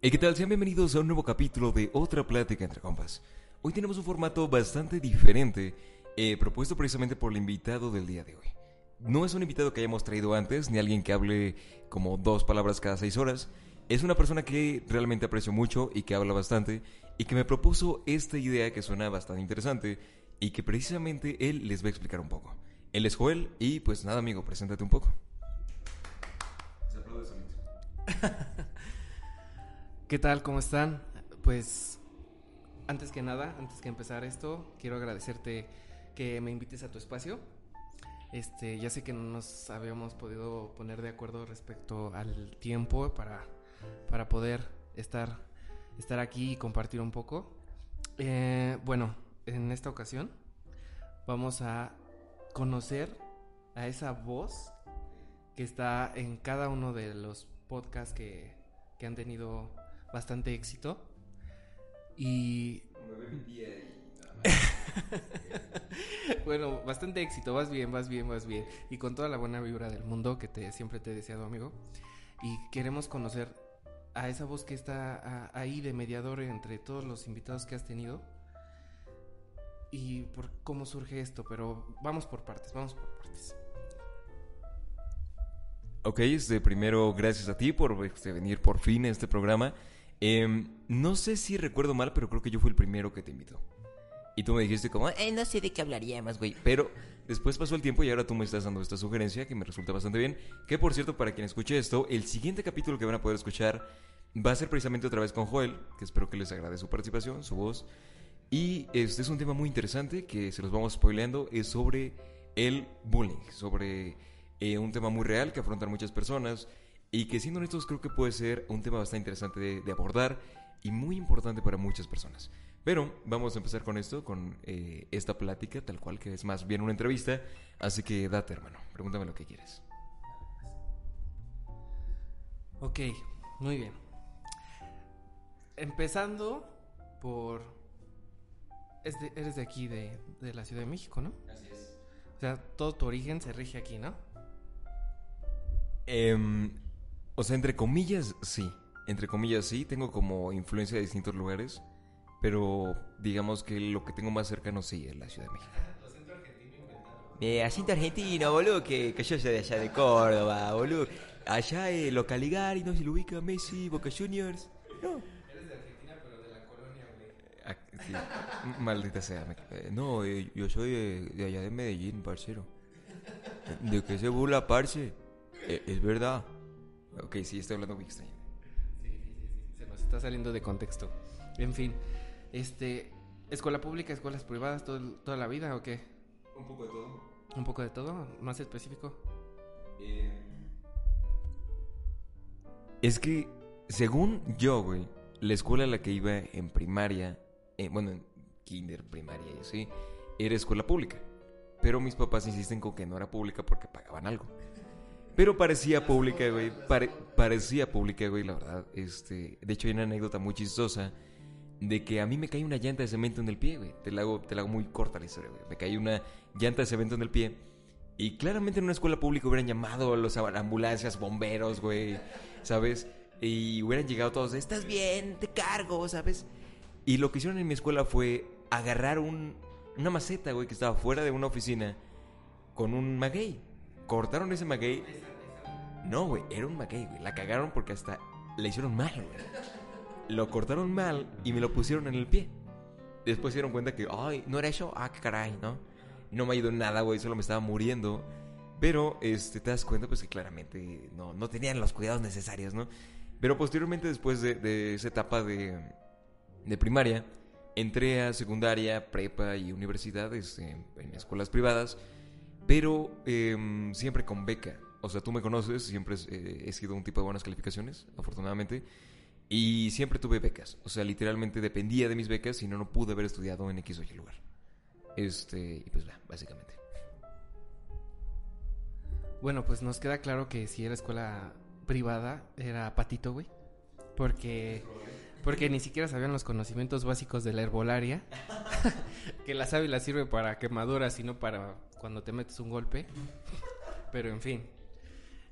¿Y qué tal? Sean bienvenidos a un nuevo capítulo de Otra Plática entre Compas. Hoy tenemos un formato bastante diferente, eh, propuesto precisamente por el invitado del día de hoy. No es un invitado que hayamos traído antes, ni alguien que hable como dos palabras cada seis horas. Es una persona que realmente aprecio mucho y que habla bastante, y que me propuso esta idea que suena bastante interesante, y que precisamente él les va a explicar un poco. Él es Joel, y pues nada, amigo, preséntate un poco. Se aplaude solito. ¿Qué tal? ¿Cómo están? Pues antes que nada, antes que empezar esto, quiero agradecerte que me invites a tu espacio. Este, ya sé que no nos habíamos podido poner de acuerdo respecto al tiempo para, para poder estar, estar aquí y compartir un poco. Eh, bueno, en esta ocasión vamos a conocer a esa voz que está en cada uno de los podcasts que, que han tenido bastante éxito. Y. bueno, bastante éxito, vas bien, vas bien, vas bien. Y con toda la buena vibra del mundo que te, siempre te he deseado, amigo. Y queremos conocer a esa voz que está a- ahí de mediador entre todos los invitados que has tenido. Y por cómo surge esto, pero vamos por partes, vamos por partes. Ok, este, primero, gracias a ti por este, venir por fin a este programa. Em, no sé si recuerdo mal, pero creo que yo fui el primero que te invitó. Y tú me dijiste como, eh, no sé de qué hablaríamos, güey. Pero después pasó el tiempo y ahora tú me estás dando esta sugerencia que me resulta bastante bien. Que por cierto, para quien escuche esto, el siguiente capítulo que van a poder escuchar va a ser precisamente otra vez con Joel, que espero que les agrade su participación, su voz. Y este es un tema muy interesante que se los vamos spoileando, es sobre el bullying, sobre eh, un tema muy real que afrontan muchas personas y que siendo honestos creo que puede ser un tema bastante interesante de, de abordar y muy importante para muchas personas. Pero vamos a empezar con esto, con eh, esta plática, tal cual que es más bien una entrevista. Así que date, hermano, pregúntame lo que quieres. Ok, muy bien. Empezando por... de- eres de aquí, de, de la Ciudad de México, ¿no? Así es. O sea, todo tu origen se rige aquí, ¿no? Em, o sea, entre comillas, sí. Entre comillas, sí. Tengo como influencia de distintos lugares. Pero digamos que lo que tengo más cercano, sí, es la Ciudad de México. Eh, acento argentino, boludo, que, que yo soy de allá de Córdoba, boludo. Allá eh, los Caligari, no se lo ubica Messi, Boca Juniors. No. Ah, sí. Maldita sea. me- no, eh, yo soy de, de allá de Medellín, parcero. ¿De qué se burla, parce? Eh, es verdad. Ok, sí, estoy hablando muy extraño. Sí, sí, sí, sí, se nos está saliendo de contexto. En fin, este, escuela pública, escuelas privadas, todo toda la vida o qué? Un poco de todo. Un poco de todo, más específico. Es que, según yo, güey, la escuela a la que iba en primaria, eh, bueno, en kinder, primaria y así, era escuela pública. Pero mis papás insisten con que no era pública porque pagaban algo. Pero parecía pública, güey. pare- parecía pública, güey, la verdad. Este, de hecho, hay una anécdota muy chistosa de que a mí me cae una llanta de cemento en el pie, güey. Te la hago, te la hago muy corta la historia, güey. Me cae una llanta de cemento en el pie. Y claramente en una escuela pública hubieran llamado a los ambulancias, bomberos, güey. ¿Sabes? Y hubieran llegado todos, ¿estás bien? Te cargo, ¿sabes? Y lo que hicieron en mi escuela fue agarrar un, una maceta, güey, que estaba fuera de una oficina con un maguey. Cortaron ese maguey. No, güey, era un maguey, güey. La cagaron porque hasta le hicieron mal, güey. Lo cortaron mal y me lo pusieron en el pie. Después se dieron cuenta que, ay, no era eso, ah, qué caray, ¿no? No me ha ido nada, güey, solo me estaba muriendo. Pero este, te das cuenta, pues que claramente no, no tenían los cuidados necesarios, ¿no? Pero posteriormente, después de, de esa etapa de, primaria, entré a secundaria, prepa y universidades en, en escuelas privadas, pero em, siempre con beca. O sea, tú me conoces, siempre eh, he sido un tipo de buenas calificaciones, afortunadamente. Y siempre tuve becas. O sea, literalmente dependía de mis becas y no, no pude haber estudiado en X o Y lugar. Este, y pues va, básicamente. Bueno, pues nos queda claro que si era escuela privada, era patito, güey. Porque, porque ni siquiera sabían los conocimientos básicos de la herbolaria. que la sábila sirve para quemaduras y no para cuando te metes un golpe. Pero en fin.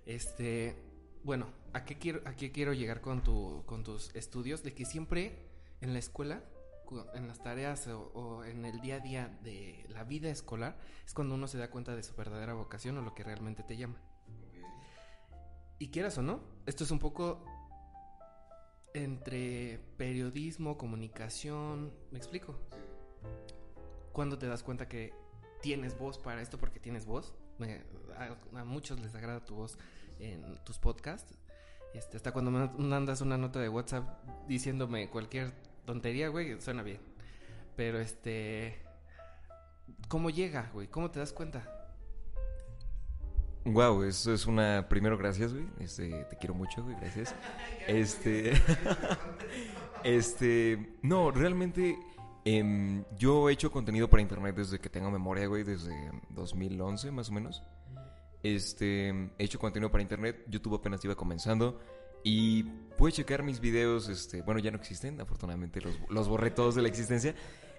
Este, bueno, ¿a qué quiero, a qué quiero llegar con, tu, con tus estudios? De que siempre en la escuela, cu- en las tareas o, o en el día a día de la vida escolar, es cuando uno se da cuenta de su verdadera vocación o lo que realmente te llama. Y quieras o no, esto es un poco entre periodismo, comunicación, ¿me explico? Cuando te das cuenta que tienes voz para esto porque tienes voz, me- a, a muchos les agrada tu voz en tus podcasts. Este, hasta cuando me mandas una nota de WhatsApp diciéndome cualquier tontería, güey, suena bien. Pero este, ¿cómo llega, güey? ¿Cómo te das cuenta? Wow, eso es una. Primero, gracias, güey. Este, te quiero mucho, güey. Gracias. Este. este. No, realmente. Em, yo he hecho contenido para internet desde que tengo memoria, güey. Desde 2011, más o menos. Este. He hecho contenido para internet. YouTube apenas iba comenzando. Y puedes checar mis videos. Este. Bueno, ya no existen. Afortunadamente los, los borré todos de la existencia.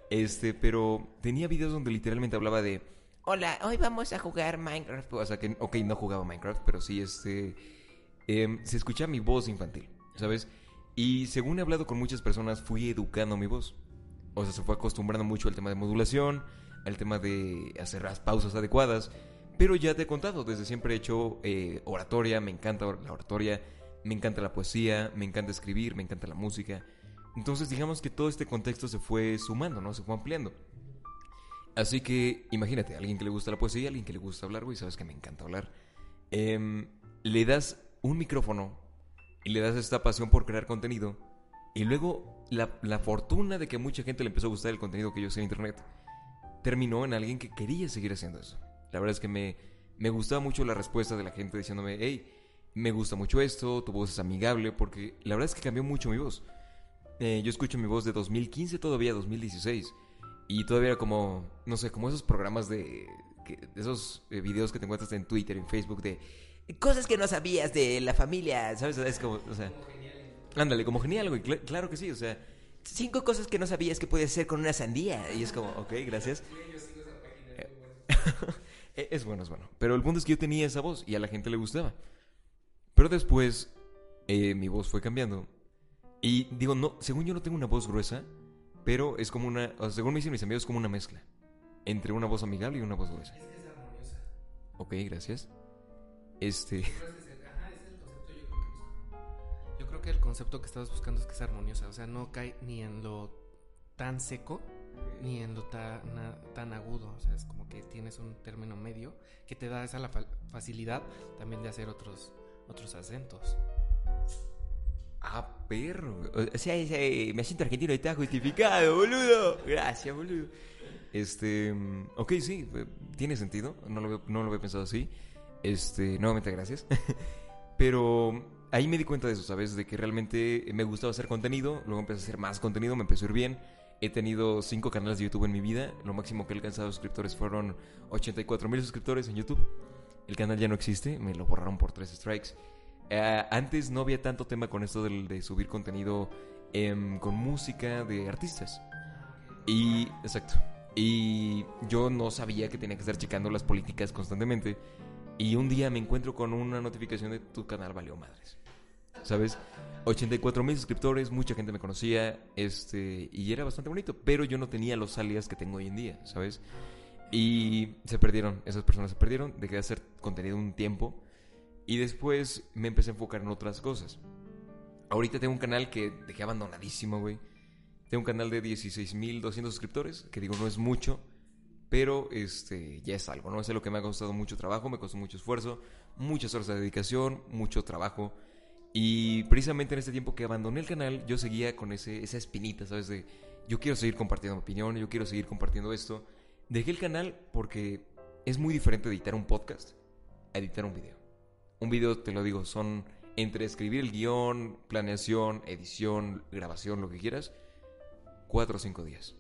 Este. Pero tenía videos donde literalmente hablaba de. Hola, hoy vamos a jugar Minecraft. O sea que, ok, no jugaba Minecraft, pero sí, este. em, se escucha mi voz infantil, ¿sabes? Y según he hablado con muchas personas, fui educando mi voz. O sea, se fue acostumbrando mucho al tema de modulación, al tema de hacer las pausas adecuadas. Pero ya te he contado, desde siempre he hecho eh, oratoria, me encanta la oratoria, me encanta la poesía, me encanta escribir, me encanta la música. Entonces, digamos que todo este contexto se fue sumando, ¿no? Se fue ampliando. Así que imagínate, alguien que le gusta la poesía, alguien que le gusta hablar, güey, sabes que me encanta hablar. Em, le das un micrófono y le das esta pasión por crear contenido. Y luego la, la fortuna de que mucha gente le empezó a gustar el contenido que yo hacía en internet terminó en alguien que quería seguir haciendo eso. La verdad es que me, me gustaba mucho la respuesta de la gente diciéndome, hey, me gusta mucho esto, tu voz es amigable, porque la verdad es que cambió mucho mi voz. Eh, yo escucho mi voz de 2015 todavía a 2016. Y todavía era como, no sé, como esos programas de esos eh, videos que te encuentras en Twitter, en Facebook, de cosas que no sabías de la familia, ¿sabes? Es como, o sea, ándale, como genial, güey, cl- claro que sí, o sea, cinco cosas que no sabías que puedes hacer con una sandía. Y es como, ok, gracias. Eh, es bueno, es bueno. Pero el punto es que yo tenía esa voz y a la gente le gustaba. Pero después eh, mi voz fue cambiando. Y digo, no, según yo no tengo una voz gruesa, pero es como una, o sea, según me dicen mis amigos, es como una mezcla entre una voz amigable y una voz gruesa. Ok, gracias. Este, que el concepto que estabas buscando es que es armoniosa, o sea, no cae ni en lo tan seco ni en lo tan, tan agudo, o sea, es como que tienes un término medio que te da esa la fa- facilidad también de hacer otros otros acentos. ah, perro. O sea, me siento argentino y está justificado, boludo. Gracias, boludo. Este, mm, ok, sí, eh, tiene sentido. No lo, no lo había pensado así. Este, nuevamente gracias. Pero ahí me di cuenta de eso, ¿sabes? De que realmente me gustaba hacer contenido. Luego empecé a hacer más contenido, me empezó a ir bien. He tenido cinco canales de YouTube en mi vida. Lo máximo que he alcanzado suscriptores fueron 84 mil suscriptores en YouTube. El canal ya no existe, me lo borraron por tres strikes. Eh, antes no había tanto tema con esto de, subir contenido em, con música de artistas. Y, exacto. Y yo no sabía que tenía que estar checando las políticas constantemente. Y un día me encuentro con una notificación de tu canal valió madres. ¿Sabes? 84 mil suscriptores, mucha gente me conocía, este, y era bastante bonito, pero yo no tenía los alias que tengo hoy en día, ¿sabes? Y se perdieron, esas personas se perdieron, dejé de hacer contenido un tiempo, y después me empecé a enfocar en otras cosas. Ahorita tengo un canal que dejé abandonadísimo, güey. Tengo un canal de 16.200 suscriptores, que digo, no es mucho, pero este ya es algo, ¿no? Es algo que me ha costado mucho trabajo, me costó mucho esfuerzo, muchas horas de dedicación, mucho trabajo. Y precisamente en este tiempo que abandoné el canal, yo seguía con ese, esa espinita, ¿sabes? De yo quiero seguir compartiendo mi opinión, yo quiero seguir compartiendo esto. Dejé el canal porque es muy diferente editar un podcast a editar un video. Un video, te lo digo, son entre escribir el guion, planeación, edición, grabación, lo que quieras, cuatro o cinco días.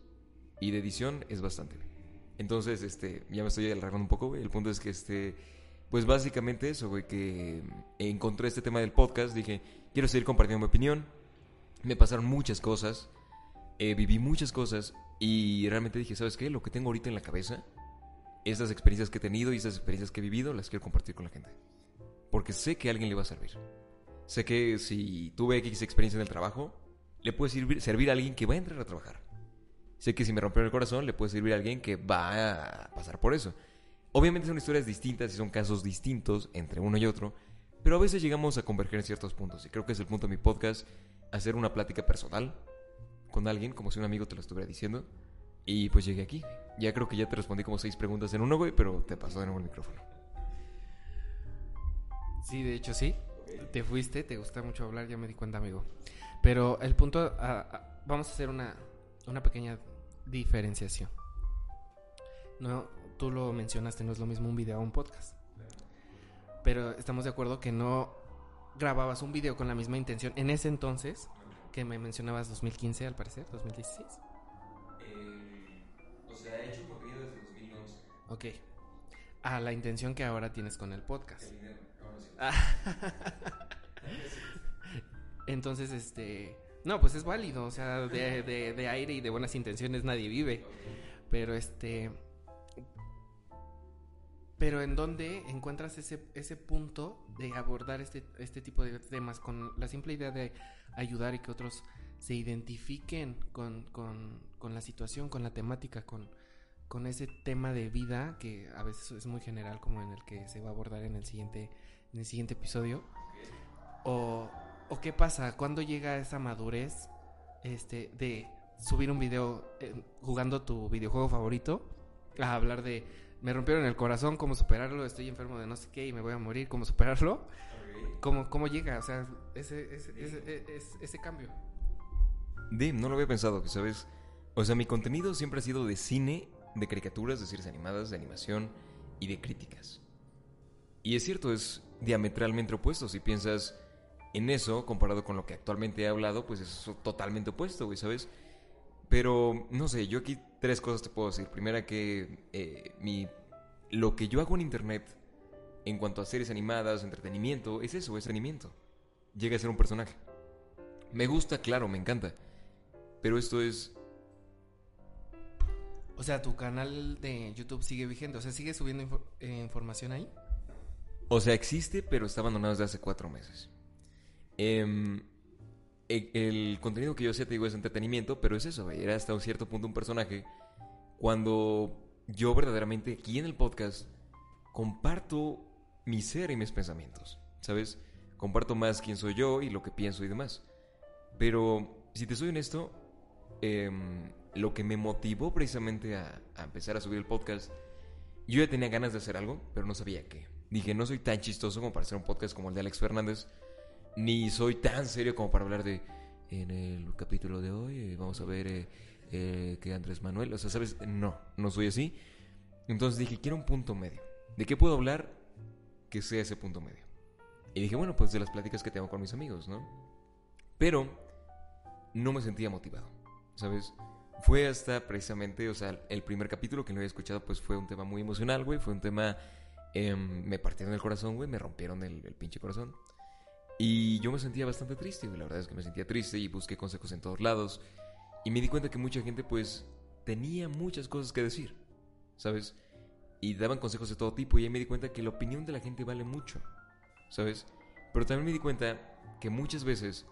Y de edición es bastante. Entonces, este, ya me estoy alargando un poco, güey. El punto es que, este, pues básicamente eso, güey, que encontré este tema del podcast, dije, quiero seguir compartiendo mi opinión. Me pasaron muchas cosas, eh, viví muchas cosas y realmente dije, ¿sabes qué? Lo que tengo ahorita en la cabeza, estas experiencias que he tenido y estas experiencias que he vivido, las quiero compartir con la gente. Porque sé que a alguien le va a servir. Sé que si tuve X experiencia en el trabajo, le puede servir, servir a alguien que va a entrar a trabajar. Sé que si me rompió el corazón, le puede servir a alguien que va a pasar por eso. Obviamente son historias distintas y son casos distintos entre uno y otro, pero a veces llegamos a converger en ciertos puntos. Y creo que es el punto de mi podcast, hacer una plática personal con alguien, como si un amigo te lo estuviera diciendo. Y pues llegué aquí. Ya creo que ya te respondí como seis preguntas en uno, güey, pero te pasó de nuevo el micrófono. Sí, de hecho sí. Te fuiste, te gusta mucho hablar, ya me di cuenta, amigo. Pero el punto, vamos a hacer una, una pequeña diferenciación. No, tú lo mencionaste, no es lo mismo un video o un podcast. Pero estamos de acuerdo que no grababas un video con la misma intención en ese entonces que me mencionabas 2015 al parecer, 2016. o sea, he hecho contenido desde 2011. Ok. A la intención que ahora tienes con el podcast. Entonces, este... No, pues es válido, o sea, de, de, de aire y de buenas intenciones nadie vive. Pero este... Pero en dónde encuentras ese, ese punto de abordar este, este tipo de temas con la simple idea de ayudar y que otros se identifiquen con, con, con la situación, con la temática, con, con ese tema de vida que a veces es muy general como en el que se va a abordar en el siguiente, en el siguiente episodio. O, o qué pasa, cuando llega esa madurez este, de subir un video eh, jugando tu videojuego favorito a hablar de me rompieron el corazón, cómo superarlo, estoy enfermo de no sé qué y me voy a morir, cómo superarlo. ¿Cómo, cómo llega? O sea, ese, ese, ese, ese, ese cambio. Dim, no lo había pensado, que sabes. O sea, mi contenido siempre ha sido de cine, de caricaturas, de series animadas, de animación y de críticas. Y es cierto, es diametralmente opuesto. Si piensas en eso, comparado con lo que actualmente he hablado, pues es totalmente opuesto, güey, ¿sabes? Pero, no sé, yo aquí tres cosas te puedo decir. Primera que eh, mi, lo que yo hago en internet en cuanto a series animadas, entretenimiento, es eso, es entretenimiento. Llega a ser un personaje. Me gusta, claro, me encanta. Pero esto es... O sea, tu canal de YouTube sigue vigente, o sea, sigue subiendo eh, información ahí. O sea, existe, pero está abandonado desde hace cuatro meses. Em, e- el, contenido que yo hacía, te digo, es entretenimiento, pero es eso, era hasta un cierto punto un personaje. Cuando yo verdaderamente aquí en el podcast comparto mi ser y mis pensamientos, ¿sabes? Comparto más quién soy yo y lo que pienso y demás. Pero, si te soy honesto, em, lo que me motivó precisamente a, a empezar a subir el podcast, yo ya tenía ganas de hacer algo, pero no sabía qué. Dije, no soy tan chistoso como para hacer un podcast como el de Alex Fernández, ni soy tan serio como para hablar de, en el capítulo de hoy, eh, vamos a ver eh, eh, que Andrés Manuel, o sea, ¿sabes? No, no soy así. Entonces dije, quiero un punto medio. ¿De qué puedo hablar que sea ese punto medio? Y dije, bueno, pues de las pláticas que tengo con mis amigos, ¿no? Pero no me sentía motivado, ¿sabes? Fue hasta precisamente, o sea, el primer capítulo que no había escuchado, pues fue un tema muy emocional, güey. Fue un tema, em, me partieron el corazón, güey, me rompieron el, el pinche corazón. Y yo me sentía bastante triste. La verdad es que me sentía triste y busqué consejos en todos lados. Y me di cuenta que mucha gente, pues, tenía muchas cosas que decir, ¿sabes? Y daban consejos de todo tipo. Y ahí me di cuenta que la opinión de la gente vale mucho, ¿sabes? Pero también me di cuenta que muchas veces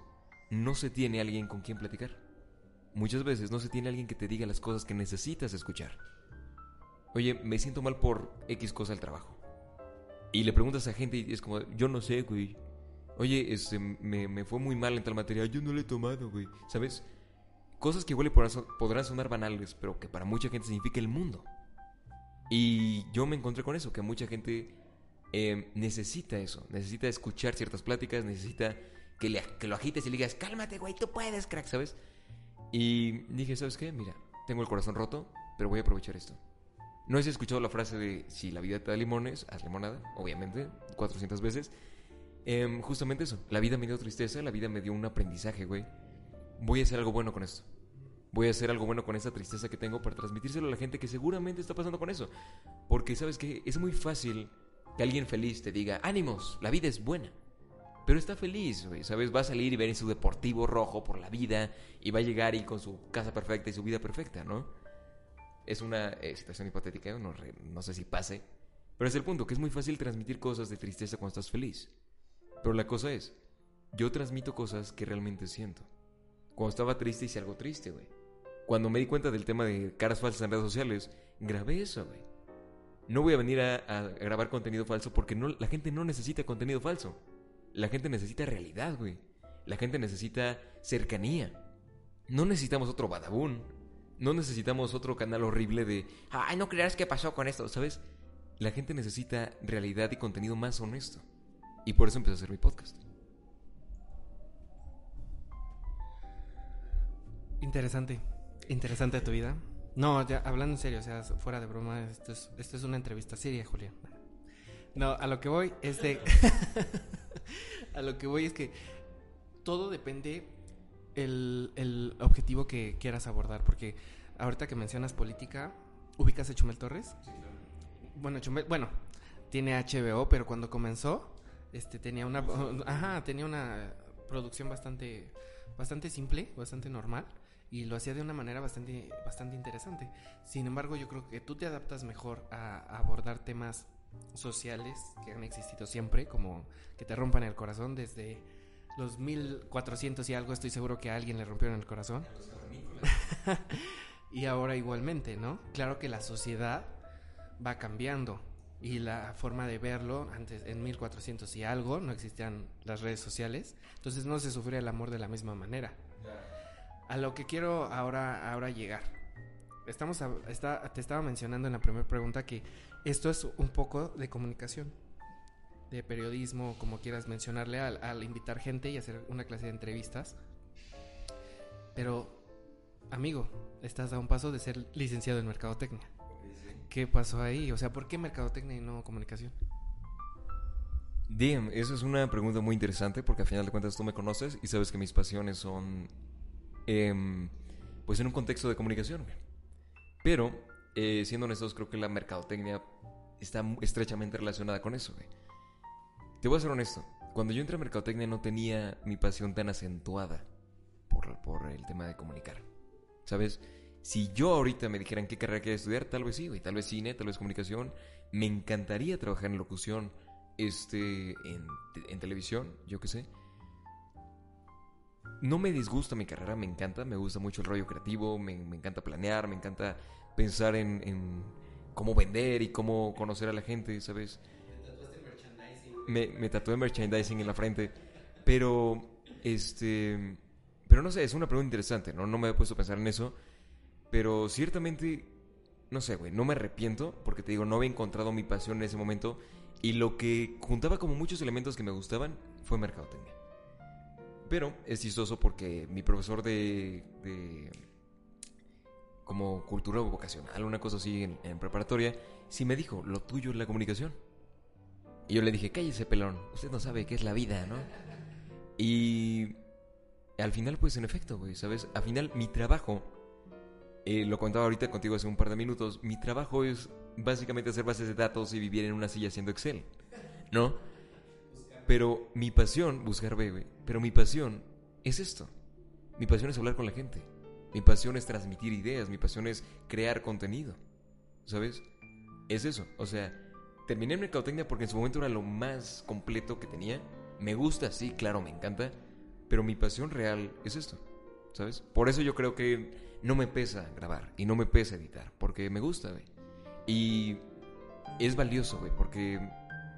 no se tiene alguien con quien platicar. Muchas veces no se tiene alguien que te diga las cosas que necesitas escuchar. Oye, me siento mal por X cosa del trabajo. Y le preguntas a gente y es como, yo no sé, güey. Oye, este, me, me fue muy mal en tal materia. Yo no lo he tomado, güey. ¿Sabes? Cosas que igual podrán, so- podrán sonar banales, pero que para mucha gente significa el mundo. Y yo me encontré con eso, que mucha gente eh, necesita eso. Necesita escuchar ciertas pláticas, necesita que, le, que lo agites y le digas, cálmate, güey, tú puedes, crack, ¿sabes? Y dije, ¿sabes qué? Mira, tengo el corazón roto, pero voy a aprovechar esto. No has escuchado la frase de si la vida te da limones, haz limonada, obviamente, 400 veces. Em, justamente eso. La vida me dio tristeza, la vida me dio un aprendizaje, güey. Voy a hacer algo bueno con esto. Voy a hacer algo bueno con esa tristeza que tengo para transmitírselo a la gente que seguramente está pasando con eso. Porque, ¿sabes qué? Es muy fácil que alguien feliz te diga, ánimos, la vida es buena. Pero está feliz, güey, ¿sabes? Va a salir y ver en su deportivo rojo por la vida y va a llegar y con su casa perfecta y su vida perfecta, ¿no? Es una eh, situación hipotética, no, re- no sé si pase. Pero es el punto, que es muy fácil transmitir cosas de tristeza cuando estás feliz. Pero la cosa es, yo transmito cosas que realmente siento. Cuando estaba triste hice algo triste, güey. Cuando me di cuenta del tema de caras falsas en redes sociales, grabé eso, güey. No voy a venir a, grabar contenido falso porque no, la gente no necesita contenido falso. La gente necesita realidad, güey. La gente necesita cercanía. No necesitamos otro badabun. No necesitamos otro canal horrible de, ay, no creas qué pasó con esto, ¿sabes? La gente necesita realidad y contenido más honesto. Y por eso empecé a hacer mi podcast. Interesante. Interesante tu vida. No, ya hablando en serio, o sea, fuera de broma, esto es, esto es una entrevista seria, Julián. No, a lo que voy es de. a lo que voy es que todo depende el, el objetivo que quieras abordar. Porque ahorita que mencionas política, ¿ubicas a Chumel Torres? Bueno, Chumel, bueno, tiene HBO, pero cuando comenzó, este tenía una ajá, tenía una producción bastante bastante simple, bastante normal y lo hacía de una manera bastante bastante interesante. Sin embargo, yo creo que tú te adaptas mejor a, a abordar temas sociales que han existido siempre, como que te rompan el corazón desde los 1400 y algo, estoy seguro que a alguien le rompieron el corazón. y ahora igualmente, ¿no? Claro que la sociedad va cambiando y la forma de verlo antes en 1400 y algo no existían las redes sociales entonces no se sufría el amor de la misma manera. A lo que quiero ahora ahora llegar. Estamos a- está, te estaba mencionando en la primera pregunta que esto es un poco de comunicación de periodismo como quieras mencionarle al, al invitar gente y hacer una clase de entrevistas. Pero amigo estás a un paso de ser licenciado en mercadotecnia ¿Qué pasó ahí? O sea, ¿por qué mercadotecnia y no comunicación? Damn, esa es una pregunta muy interesante porque al final de cuentas tú me conoces y sabes que mis pasiones son, em, pues en un contexto de comunicación. Pero, eh, siendo honestos, creo que la mercadotecnia está estrechamente relacionada con eso. güey. Te voy a ser honesto, cuando yo entré a mercadotecnia no tenía mi pasión tan acentuada por el tema de comunicar. ¿Sabes? Si yo ahorita me dijeran qué carrera quiero estudiar, tal vez sí, güey. Tal vez cine, tal vez comunicación. Me encantaría trabajar en locución, este, en, te- en televisión, yo qué sé. No me disgusta mi carrera, me encanta, me gusta mucho el rollo creativo, me, encanta planear, me encanta pensar en, cómo vender y cómo conocer a la gente, ¿sabes? Me, me tatué merchandising en la frente, pero, este, pero no sé, es una pregunta interesante, ¿no? No me he puesto a pensar en eso. Pero ciertamente, no sé, güey, no me arrepiento porque te digo, no había encontrado mi pasión en ese momento y lo que juntaba como muchos elementos que me gustaban fue mercadotecnia. Pero es chistoso porque mi profesor de, de como cultura vocacional, una cosa así en, en preparatoria, sí me dijo, lo tuyo es la comunicación. Y yo le dije, cállese pelón, usted no sabe qué es la vida, ¿no? Y al final, pues en efecto, güey, ¿sabes? Al final mi trabajo eh, lo contaba ahorita contigo hace un par de minutos, mi trabajo es básicamente hacer bases de datos y vivir en una silla haciendo Excel, ¿no? Pero mi pasión, buscar bebé, pero mi pasión es esto. Mi pasión es hablar con la gente. Mi pasión es transmitir ideas, mi pasión es crear contenido. ¿Sabes? Es eso. O sea, terminé en mercadotecnia porque en su momento era lo más completo que tenía. Me gusta, sí, claro, me encanta. Pero mi pasión real es esto. ¿Sabes? Por eso yo creo que no me pesa grabar y no me pesa editar, porque me gusta, güey. Y es valioso, güey, porque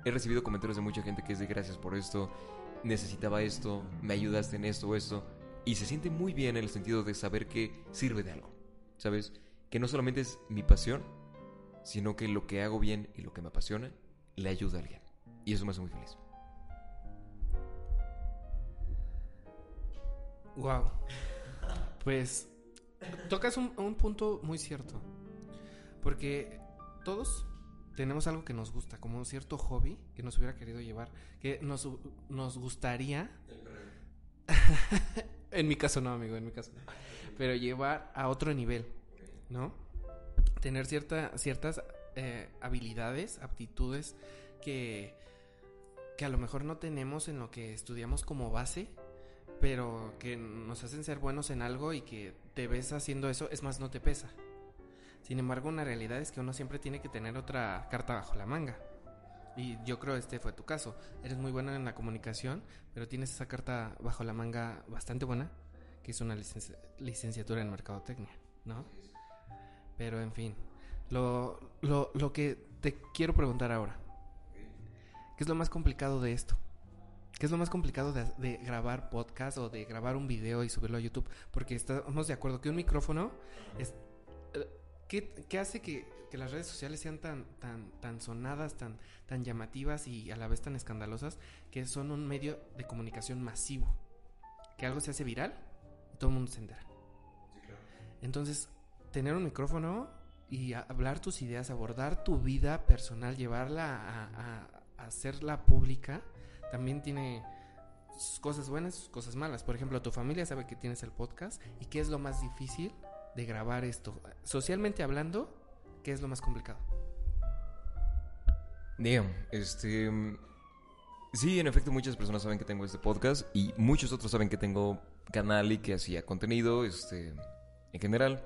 he recibido comentarios de mucha gente que es de gracias por esto, necesitaba esto, me ayudaste en esto o esto, y se siente muy bien en el sentido de saber que sirve de algo, ¿sabes? Que no solamente es mi pasión, sino que lo que hago bien y lo que me apasiona le ayuda a alguien. Y eso me hace muy feliz. Wow. Pues tocas un, un punto muy cierto. Porque todos tenemos algo que nos gusta, como un cierto hobby que nos hubiera querido llevar, que nos, nos gustaría... en mi caso no, amigo, en mi caso no. Pero llevar a otro nivel, ¿no? Tener cierta, ciertas eh, habilidades, aptitudes que, que a lo mejor no tenemos en lo que estudiamos como base, pero que nos hacen ser buenos en algo y que te ves haciendo eso, es más, no te pesa. Sin embargo, una realidad es que uno siempre tiene que tener otra carta bajo la manga. Y yo creo este fue tu caso. Eres muy bueno en la comunicación, pero tienes esa carta bajo la manga bastante buena, que es una licenciatura en mercadotecnia, ¿no? Pero en fin, lo, lo, lo que te quiero preguntar ahora, ¿qué es lo más complicado de esto? ¿Qué es lo más complicado de, grabar podcast o de grabar un video y subirlo a YouTube? Porque estamos de acuerdo que un micrófono es... Eh, ¿Qué, hace que, las redes sociales sean tan, tan, tan sonadas, tan, tan llamativas y a la vez tan escandalosas? Que son un medio de comunicación masivo. Que algo se hace viral y todo el mundo se entera. Entonces, tener un micrófono y hablar tus ideas, abordar tu vida personal, llevarla a, a hacerla pública también tiene sus cosas buenas, sus cosas malas. Por ejemplo, tu familia sabe que tienes el podcast y qué es lo más difícil de grabar esto. Socialmente hablando, ¿qué es lo más complicado? Digamos, este... Sí, en efecto, muchas personas saben que tengo este podcast y muchos otros saben que tengo canal y que hacía contenido, este... En general,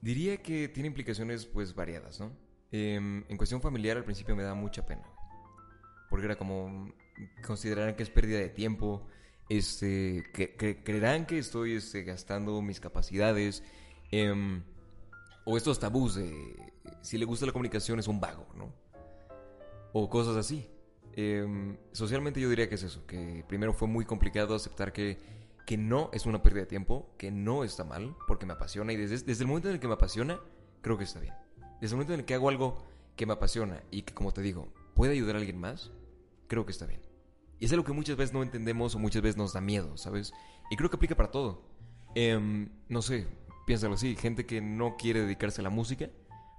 diría que tiene implicaciones pues variadas, ¿no? Em, en cuestión familiar al principio me da mucha pena. Porque era como, considerarán que es pérdida de tiempo, este, que, creerán que estoy este, gastando mis capacidades, em, o estos tabús de si le gusta la comunicación es un vago, ¿no? O cosas así. Em, socialmente yo diría que es eso, que primero fue muy complicado aceptar que, que no es una pérdida de tiempo, que no está mal, porque me apasiona y desde, desde el momento en el que me apasiona, creo que está bien. Desde el momento en el que hago algo que me apasiona y que, como te digo, puede ayudar a alguien más, creo que está bien. Y es algo que muchas veces no entendemos o muchas veces nos da miedo, ¿sabes? Y creo que aplica para todo. Em, no sé, piénsalo así, gente que no quiere dedicarse a la música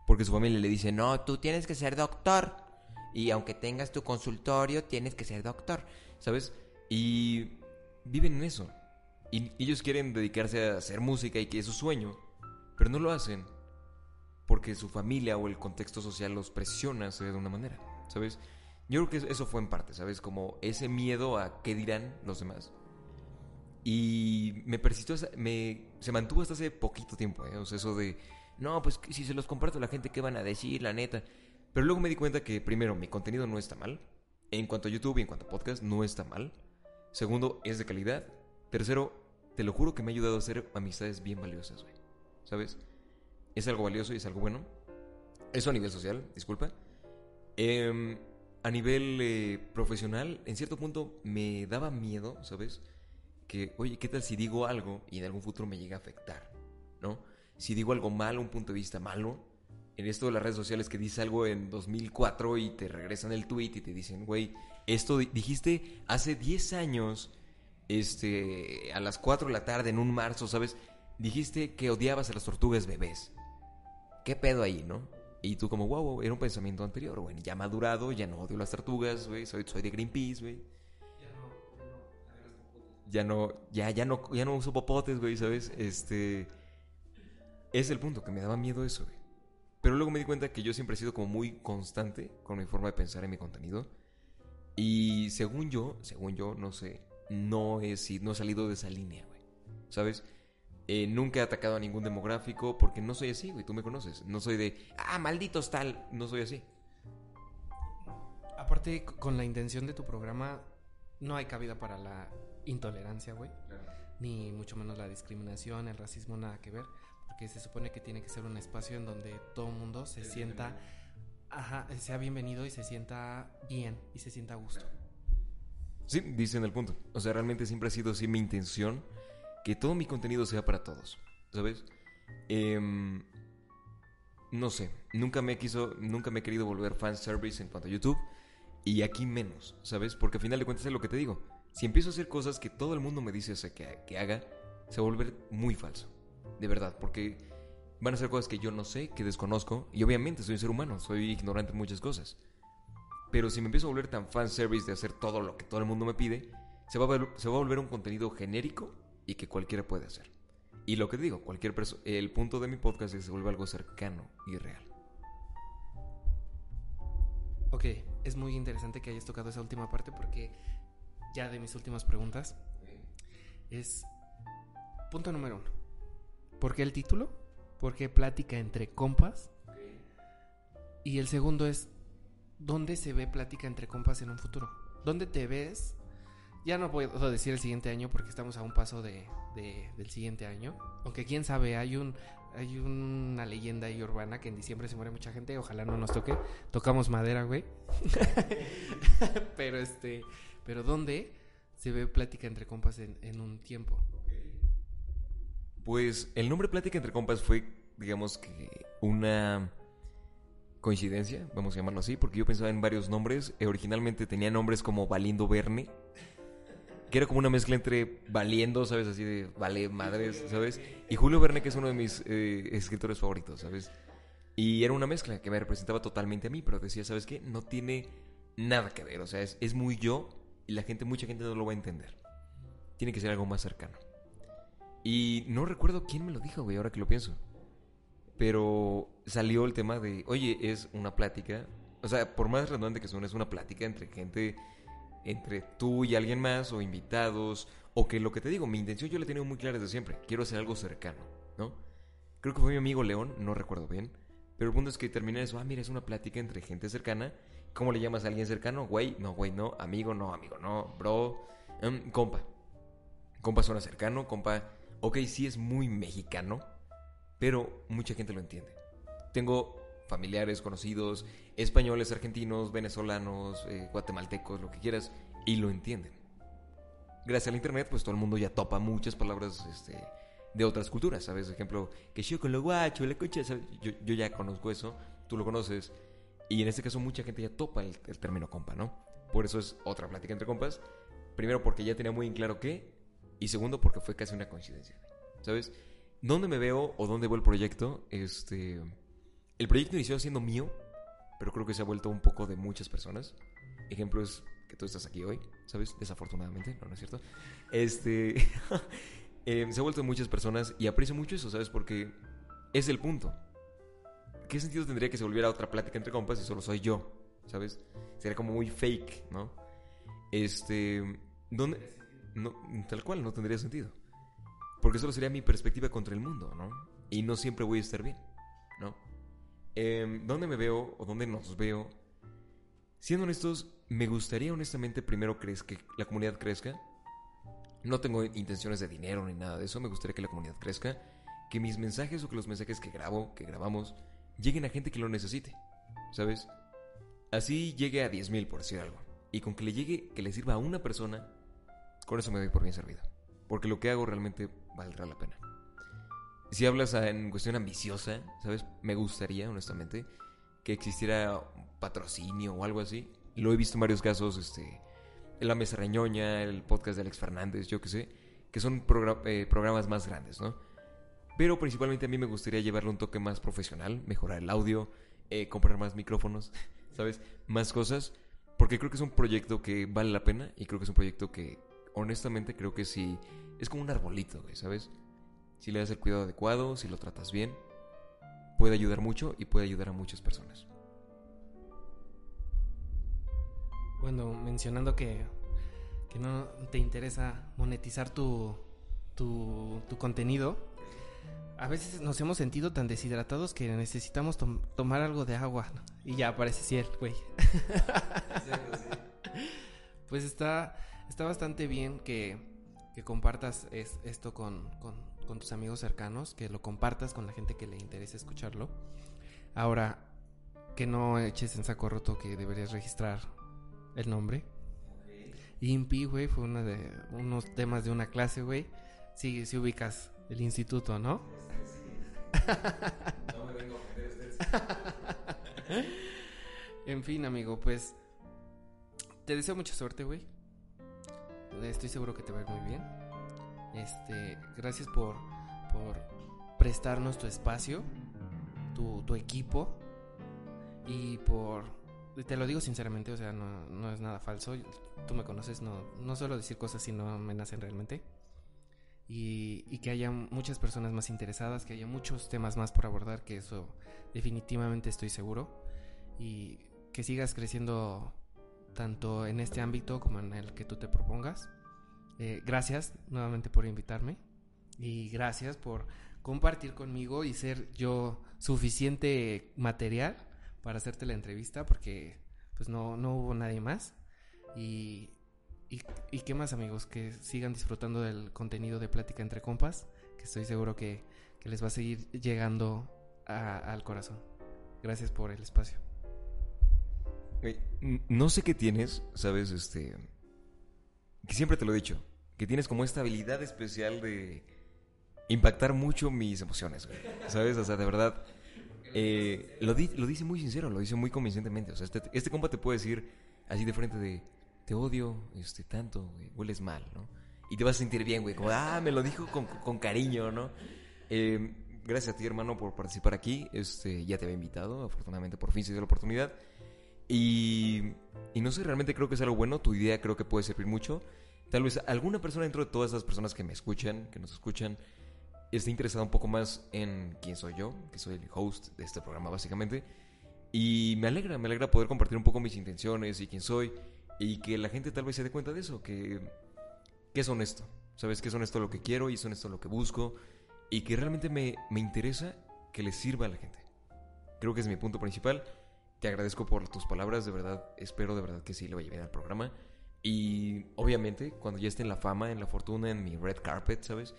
porque su familia le dice, no, tú tienes que ser doctor. Y aunque tengas tu consultorio, tienes que ser doctor, ¿sabes? Y viven en eso. Y ellos quieren dedicarse a hacer música y que es su sueño, pero no lo hacen porque su familia o el contexto social los presiona de una manera, ¿sabes? Yo creo que eso fue en parte, ¿sabes? Como ese miedo a qué dirán los demás. Y me persistió, me, se mantuvo hasta hace poquito tiempo, ¿eh? O sea, eso de, no, pues si se los comparto a la gente, ¿qué van a decir? La neta. Pero luego me di cuenta que, primero, mi contenido no está mal. En cuanto a YouTube y en cuanto a podcast, no está mal. Segundo, es de calidad. Tercero, te lo juro que me ha ayudado a hacer amistades bien valiosas. ¿Sabes? Es algo valioso y es algo bueno. Eso a nivel social, disculpa. Eh, a nivel eh, profesional, en cierto punto me daba miedo, ¿sabes? Que, oye, ¿qué tal si digo algo y en algún futuro me llega a afectar? ¿No? Si digo algo malo, un punto de vista malo, en esto de las redes sociales que dices algo en 2004 y te regresan el tweet y te dicen, güey, esto dijiste hace 10 años, este, a las 4 de la tarde en un marzo, ¿sabes? Dijiste que odiabas a las tortugas bebés. ¿Qué pedo ahí, no? Y tú como, wow, era un pensamiento anterior, güey. Ya madurado, ya no odio las tortugas, güey. Soy, soy de Greenpeace, güey. Ya no, ya, ya no, ya no uso popotes, güey, ¿sabes? Este... Es el punto, que me daba miedo eso, güey. Pero luego me di cuenta que yo siempre he sido como muy constante con mi forma de pensar en mi contenido. Y según yo, según yo, no sé, no he, no he salido de esa línea, güey. ¿Sabes? Eh, nunca he atacado a ningún demográfico porque no soy así, güey. Tú me conoces. No soy de, ah, malditos tal. No soy así. Aparte, con la intención de tu programa, no hay cabida para la intolerancia, güey. Ni mucho menos la discriminación, el racismo, nada que ver. Porque se supone que tiene que ser un espacio en donde todo mundo se sienta, ajá, sea bienvenido y se sienta bien y se sienta a gusto. Sí, dicen el punto. O sea, realmente siempre ha sido así mi intención que todo mi contenido sea para todos, ¿sabes? Em, no sé, nunca me quiso, nunca me he querido volver fan service en cuanto a YouTube y aquí menos, ¿sabes? Porque al final de cuentas es lo que te digo. Si empiezo a hacer cosas que todo el mundo me dice que, haga, se va a volver muy falso. De verdad, porque Van a ser cosas que yo no sé, que desconozco. Y obviamente soy un ser humano, soy ignorante en muchas cosas. Pero si me empiezo a volver tan fanservice de hacer todo lo que todo el mundo me pide, se va a volver un contenido genérico y que cualquiera puede hacer. Y lo que digo, cualquier el punto de mi podcast es que se vuelve algo cercano y real. Ok, es muy interesante que hayas tocado esa última parte porque ya de mis últimas preguntas es punto número uno. ¿Por qué el título? ¿Por qué plática entre compas? Y el segundo es, ¿dónde se ve plática entre compas en un futuro? ¿Dónde te ves? Ya no puedo decir el siguiente año porque estamos a un paso de, de- del siguiente año. Aunque quién sabe, hay un hay una leyenda ahí urbana que en diciembre se muere mucha gente. Ojalá no nos toque. Tocamos madera, güey. pero este, pero ¿dónde se ve plática entre compas en, un tiempo? Pues el nombre Plática entre Compas fue, digamos que, una coincidencia, vamos a llamarlo así, porque yo pensaba en varios nombres. Eh, originalmente tenía nombres como Valiendo Verne, que era como una mezcla entre Valiendo, ¿sabes? Así de vale madres, ¿sabes? Y Julio Verne, que es uno de mis eh, escritores favoritos, ¿sabes? Y era una mezcla que me representaba totalmente a mí, pero decía, ¿sabes qué? No tiene nada que ver, o sea, es, es muy yo y la gente, mucha gente no lo va a entender. Tiene que ser algo más cercano. Y no recuerdo quién me lo dijo, güey, ahora que lo pienso. Pero salió el tema de, oye, es una plática. O sea, por más redundante que suene, es una plática entre gente, entre tú y alguien más, o invitados, o que lo que te digo, mi intención yo la he tenido muy clara desde siempre. Quiero hacer algo cercano, ¿no? Creo que fue mi amigo León, no recuerdo bien. Pero el punto es que terminé eso, ah, mira, es una plática entre gente cercana. ¿Cómo le llamas a alguien cercano? Güey, no, güey, no. Amigo, no, amigo, no. Bro, em, compa. Compa suena cercano, compa. Ok, sí es muy mexicano, pero mucha gente lo entiende. Tengo familiares, conocidos, españoles, argentinos, venezolanos, eh, guatemaltecos, lo que quieras, y lo entienden. Gracias al internet, pues todo el mundo ya topa muchas palabras este, de otras culturas, ¿sabes? Por ejemplo, que yo con lo guacho, la concha, ¿sabes? Yo, ya conozco eso, tú lo conoces, y en este caso mucha gente ya topa el, término compa, ¿no? Por eso es otra plática entre compas. Primero porque ya tenía muy claro qué, y segundo porque fue casi una coincidencia, ¿sabes? ¿Dónde me veo o dónde veo el proyecto? Este, el proyecto inició siendo mío, pero creo que se ha vuelto un poco de muchas personas. Ejemplo es que tú estás aquí hoy, ¿sabes? Desafortunadamente, no, no es cierto. Este, eh, se ha vuelto de muchas personas y aprecio mucho eso, ¿sabes? Porque es el punto. ¿Qué sentido tendría que se volviera otra plática entre compas si solo soy yo? ¿Sabes? Sería como muy fake, ¿no? Este, ¿dónde? No, tal cual, no tendría sentido. Porque solo sería mi perspectiva contra el mundo, ¿no? Y no siempre voy a estar bien, ¿no? Eh, ¿Dónde me veo o dónde nos veo? Siendo honestos, me gustaría honestamente primero que la comunidad crezca. No tengo intenciones de dinero ni nada de eso. Me gustaría que la comunidad crezca. Que mis mensajes o que los mensajes que grabo, que grabamos, lleguen a gente que lo necesite. ¿Sabes? Así llegue a 10.000 por decir algo. Y con que le llegue, que le sirva a una persona, con eso me doy por bien servido. Porque lo que hago realmente valdrá la pena. Si hablas ah, en cuestión ambiciosa, ¿sabes? Me gustaría, honestamente, que existiera patrocinio o algo así. Lo he visto en varios casos, este... La Mesa Reñoña, el podcast de Alex Fernández, yo qué sé, que son eh, programas más grandes, ¿no? Pero principalmente a mí me gustaría llevarle un toque más profesional, mejorar el audio, eh, comprar más micrófonos, ¿sabes? Más cosas, porque creo que es un proyecto que vale la pena y creo que es un proyecto que, honestamente, creo que sí, es como un arbolito, ¿sabes? Si le das el cuidado adecuado, si lo tratas bien, puede ayudar mucho y puede ayudar a muchas personas. Bueno, mencionando que, que no te interesa monetizar tu, tu, tu contenido, a veces nos hemos sentido tan deshidratados que necesitamos tom- tomar algo de agua. ¿no? Y ya aparece Ciel, güey. pues está, está bastante bien que, que compartas es- esto con, con- con tus amigos cercanos, que lo compartas con la gente que le interese escucharlo. Ahora, que no eches en saco roto que deberías registrar el nombre. IMPI, güey, fue uno de unos temas de una clase, güey. Sí, sí ubicas el instituto, ¿no? en fin, amigo, pues te deseo mucha suerte, güey. Estoy seguro que te va a ir muy bien. Este, gracias por prestarnos tu espacio, tu, equipo y por... Te lo digo sinceramente, o sea, no, no es nada falso. Tú me conoces, no, no suelo decir cosas si no me nacen realmente. Y, y que haya muchas personas más interesadas, que haya muchos temas más por abordar, que eso definitivamente estoy seguro. Y que sigas creciendo tanto en este ámbito como en el que tú te propongas. Eh, gracias nuevamente por invitarme y gracias por compartir conmigo y ser yo suficiente material para hacerte la entrevista porque pues no, no hubo nadie más. Y, y, qué más amigos, que sigan disfrutando del contenido de Plática entre Compas, que estoy seguro que, que les va a seguir llegando a, al corazón. Gracias por el espacio. No sé qué tienes, sabes, este... Que siempre te lo he dicho, que tienes como esta habilidad especial de impactar mucho mis emociones, güey. ¿Sabes? O sea, de verdad eh, lo, di, lo, dice muy sincero, lo dice muy convincentemente. O sea, este, este compa te puede decir así de frente de, te odio este, tanto, hueles mal, ¿no? Y te vas a sentir bien, güey, como, ah, me lo dijo con, con cariño, ¿no? Eh, gracias a ti, hermano, por participar aquí. Este, ya te había invitado, afortunadamente por fin se dio la oportunidad. Y, y no sé, realmente creo que es algo bueno, tu idea creo que puede servir mucho. Tal vez alguna persona dentro de todas esas personas que me escuchan, que nos escuchan, esté interesada un poco más en quién soy yo, que soy el host de este programa básicamente. Y me alegra, me alegra poder compartir un poco mis intenciones y quién soy. Y que la gente tal vez se dé cuenta de eso, que, que es honesto. Sabes que es honesto lo que quiero y es honesto lo que busco. Y que realmente me, me interesa que le sirva a la gente. Creo que es mi punto principal. Te agradezco por tus palabras, de verdad. Espero de verdad que sí vaya bien al programa. Y obviamente, cuando ya esté en la fama, en la fortuna, en mi red carpet, ¿sabes?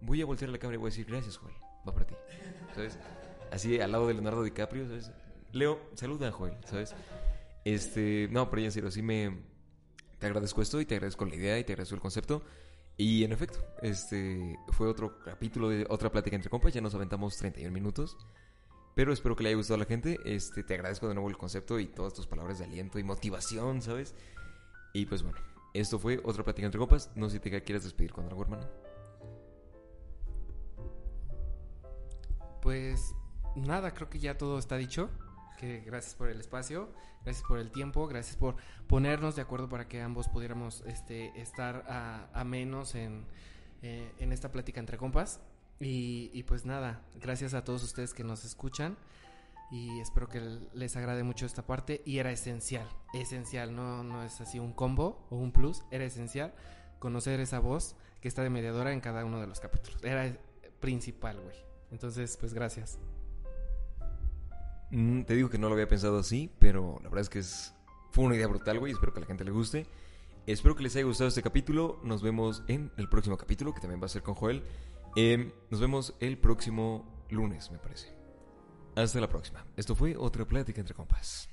voy a voltear a la cámara y voy a decir, gracias, Joel, va para ti. ¿Sabes? Así al lado de Leonardo DiCaprio, ¿sabes? Leo, saluda, Joel, ¿sabes? Este, no, pero ya en serio, sí me... Te agradezco esto y te agradezco la idea y te agradezco el concepto. Y en efecto, este fue otro capítulo de otra plática entre compas, ya nos aventamos 31 minutos. Pero espero que le haya gustado a la gente. Este, te agradezco de nuevo el concepto y todas tus palabras de aliento y motivación, ¿sabes? Y pues bueno, esto fue otra plática entre compas. No sé si te quieres despedir con algo, hermano. Pues nada, creo que ya todo está dicho. Que gracias por el espacio, gracias por el tiempo, gracias por ponernos de acuerdo para que ambos pudiéramos este, estar a, a menos en, eh, en, esta plática entre compas. Y, pues nada, gracias a todos ustedes que nos escuchan y espero que les agrade mucho esta parte y era esencial, esencial, no, no es así un combo o un plus, era esencial conocer esa voz que está de mediadora en cada uno de los capítulos, era principal, güey. Entonces, pues gracias. Mm, te digo que no lo había pensado así, pero la verdad es que es, fue una idea brutal, güey. Espero que a la gente le guste. Espero que les haya gustado este capítulo. Nos vemos en el próximo capítulo, que también va a ser con Joel. Eh, nos vemos el próximo lunes, me parece. Hasta la próxima. Esto fue otra plática entre compas.